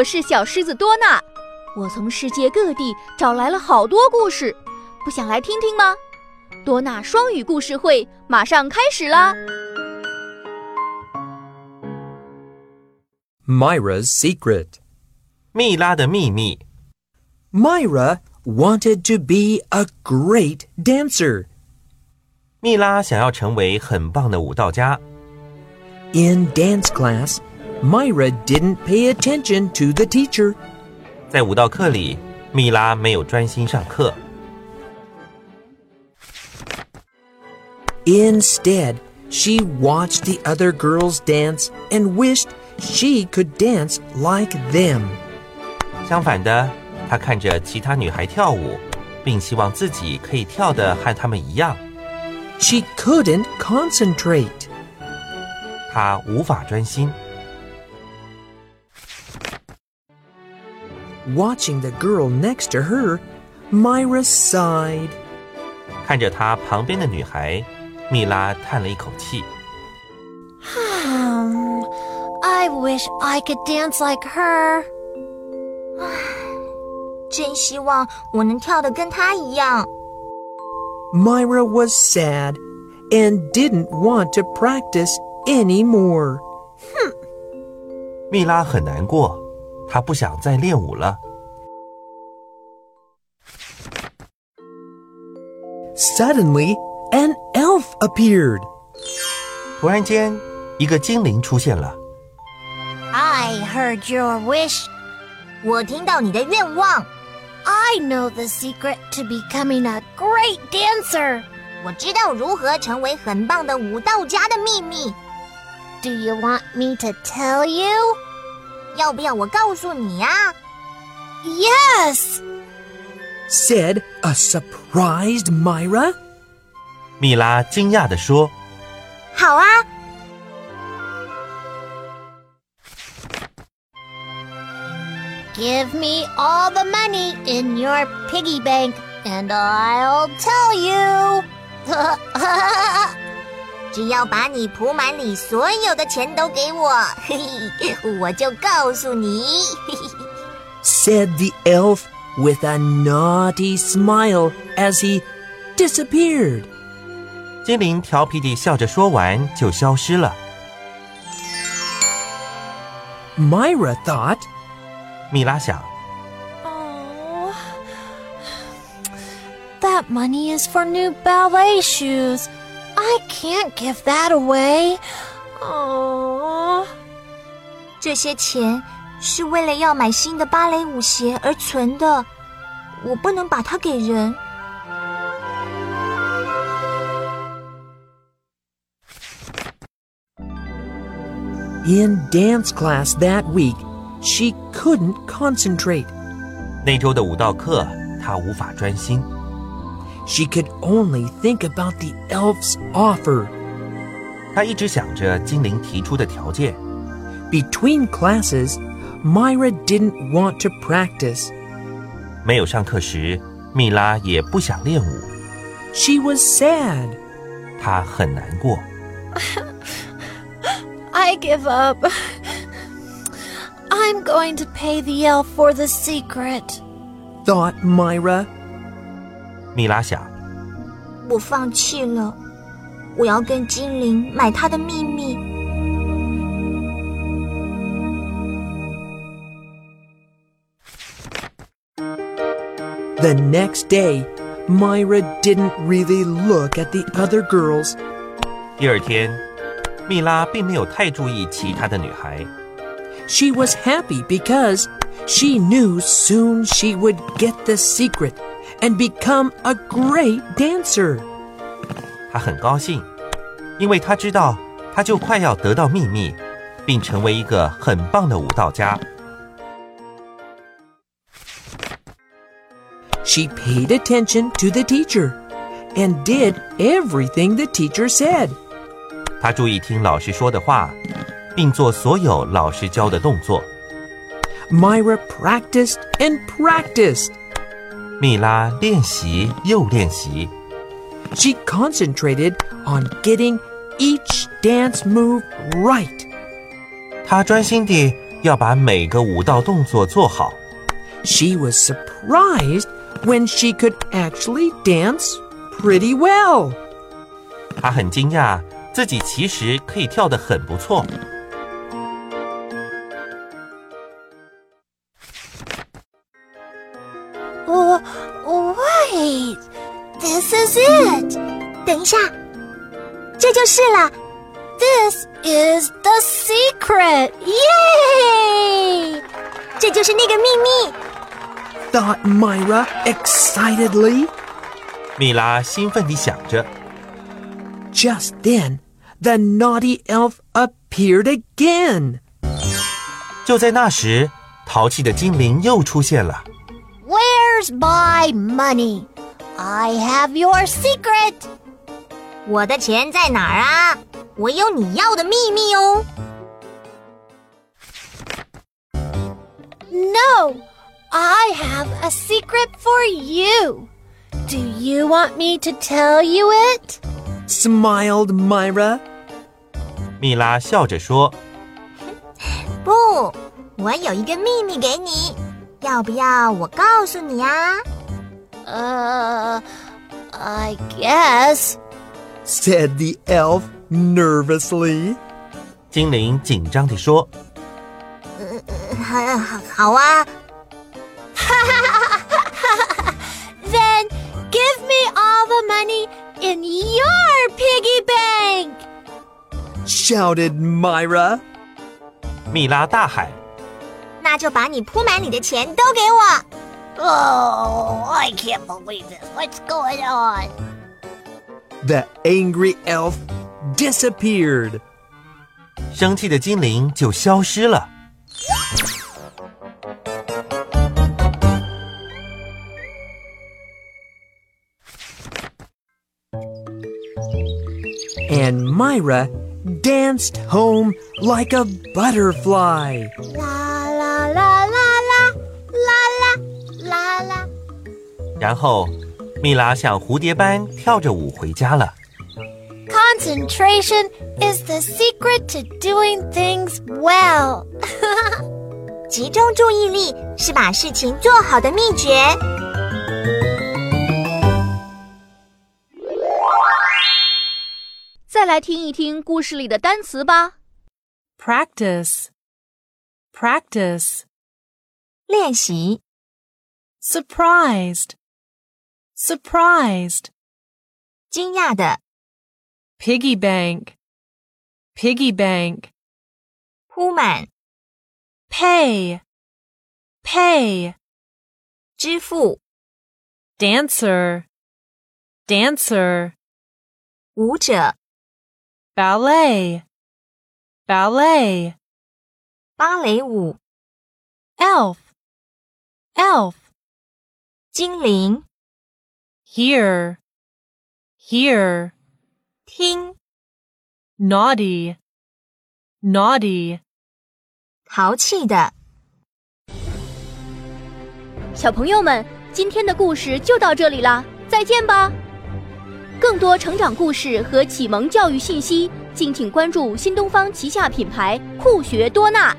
我是小狮子多娜，我从世界各地找来了好多故事，不想来听听吗？多纳双语故事会马上开始啦！Myra's Secret，蜜拉的秘密。Myra wanted to be a great dancer。蜜拉想要成为很棒的舞蹈家。In dance class, Myra didn't pay attention to the teacher. 在舞蹈课里，蜜拉没有专心上课。Instead, she watched the other girls dance and wished she could dance like them. 相反的，她看着其他女孩跳舞，并希望自己可以跳得和她们一样。She couldn't concentrate. 她无法专心。 Watching the girl next to her, Myra sighed. 看着她旁边的女孩。蜜拉叹了一口气。I wish I could dance like her. 真希望我能跳得跟她一样。Myra was sad and didn't want to practice anymore. 哼，蜜拉很难过， 他不想再练舞了。Suddenly, an elf appeared. 突然间，一个精灵出现了。I heard your wish. 我听到你的愿望。I know the secret to becoming a great dancer. 我知道如何成为很棒的舞蹈家的秘密。Do you want me to tell you? 要不要我告诉你呀？Yes, said a surprised Myra. 蜜拉惊讶地说：“好啊。” Give me all the money in your piggy bank, and I'll tell you. 只要把你扑满里所有的钱都给我，嘿嘿，我就告诉你。Said the elf with a naughty smile as he disappeared. 精灵调皮地笑着说完就消失了。Myra thought. 米拉想。Oh, that money is for new ballet shoes. I can't give that away. Oh，这些钱是为了要买新的芭蕾舞鞋而存的，我不能把它给人。In dance class that week, she couldn't concentrate. 那周的舞蹈课，她无法专心。 She could only think about the elf's offer. 她一直想着精灵提出的条件。Between classes, Myra didn't want to practice. 没有上课时，蜜拉也不想练舞。 She was sad. 她很难过。 I give up. I'm going to pay the elf for the secret. Thought Myra. 蜜拉想，我放弃了，我要跟精灵买他的秘密。 The next day, Myra didn't really look at the other girls. 第二天，蜜拉并没有太注意其他的女孩。 She was happy because she knew soon she would get the secret and become a great dancer. 她很高兴，因为她知道她就快要得到秘密，并成为一个很棒的舞蹈家。 She paid attention to the teacher and did everything the teacher said. 她注意听老师说的话，并做所有老师教的动作。 Myra practiced and practiced. 蜜拉练习又练习， She concentrated on getting each dance move right. 她专心地 要把每个舞蹈动作做好。 She was surprised when she could actually dance pretty well. 她很惊讶，自己其实可以跳得很不错。 一下，这就是了。 This is the secret. Yay! 这就是那个秘密。 Thought Myra excitedly. 米拉兴奋地想着， Just then, the naughty elf appeared again. 就在那时，淘气的精灵又出现了。 Where's my money? I have your secret. 我的钱在哪儿啊？我有你要的秘密哦。 No, I have a secret for you. Do you want me to tell you it? Smiled Myra. 米拉笑着说不，我有一个秘密给你，要不要我告诉你啊？ Uh, I guess. said the elf nervously. 精灵紧张地说：“嗯，好，好啊。” Then give me all the money in your piggy bank! shouted Myra. 米拉大喊：“那就把你扑满你的钱都给我！” Oh, I can't believe this. What's going on? The angry elf disappeared. 生气的精灵就消失了。And Myra danced home like a butterfly. La la la la la la la la. 然后米拉像蝴蝶般跳着舞回家了。Concentration is the secret to doing things well. 集中注意力是把事情做好的秘诀。再来听一听故事里的单词吧。practice, practice, 练习 surprised, surprised. 惊讶的。Piggy bank, piggy bank, 扑满。Pay, pay, 支付。Dancer, dancer, 舞者。Ballet, ballet, 芭蕾舞。Elf, elf, 精灵。Hear, hear, 听 naughty, naughty. 淘气的。小朋友们，今天的故事就到这里啦，再见吧！更多成长故事和启蒙教育信息，敬请关注新东方旗下品牌酷学多纳。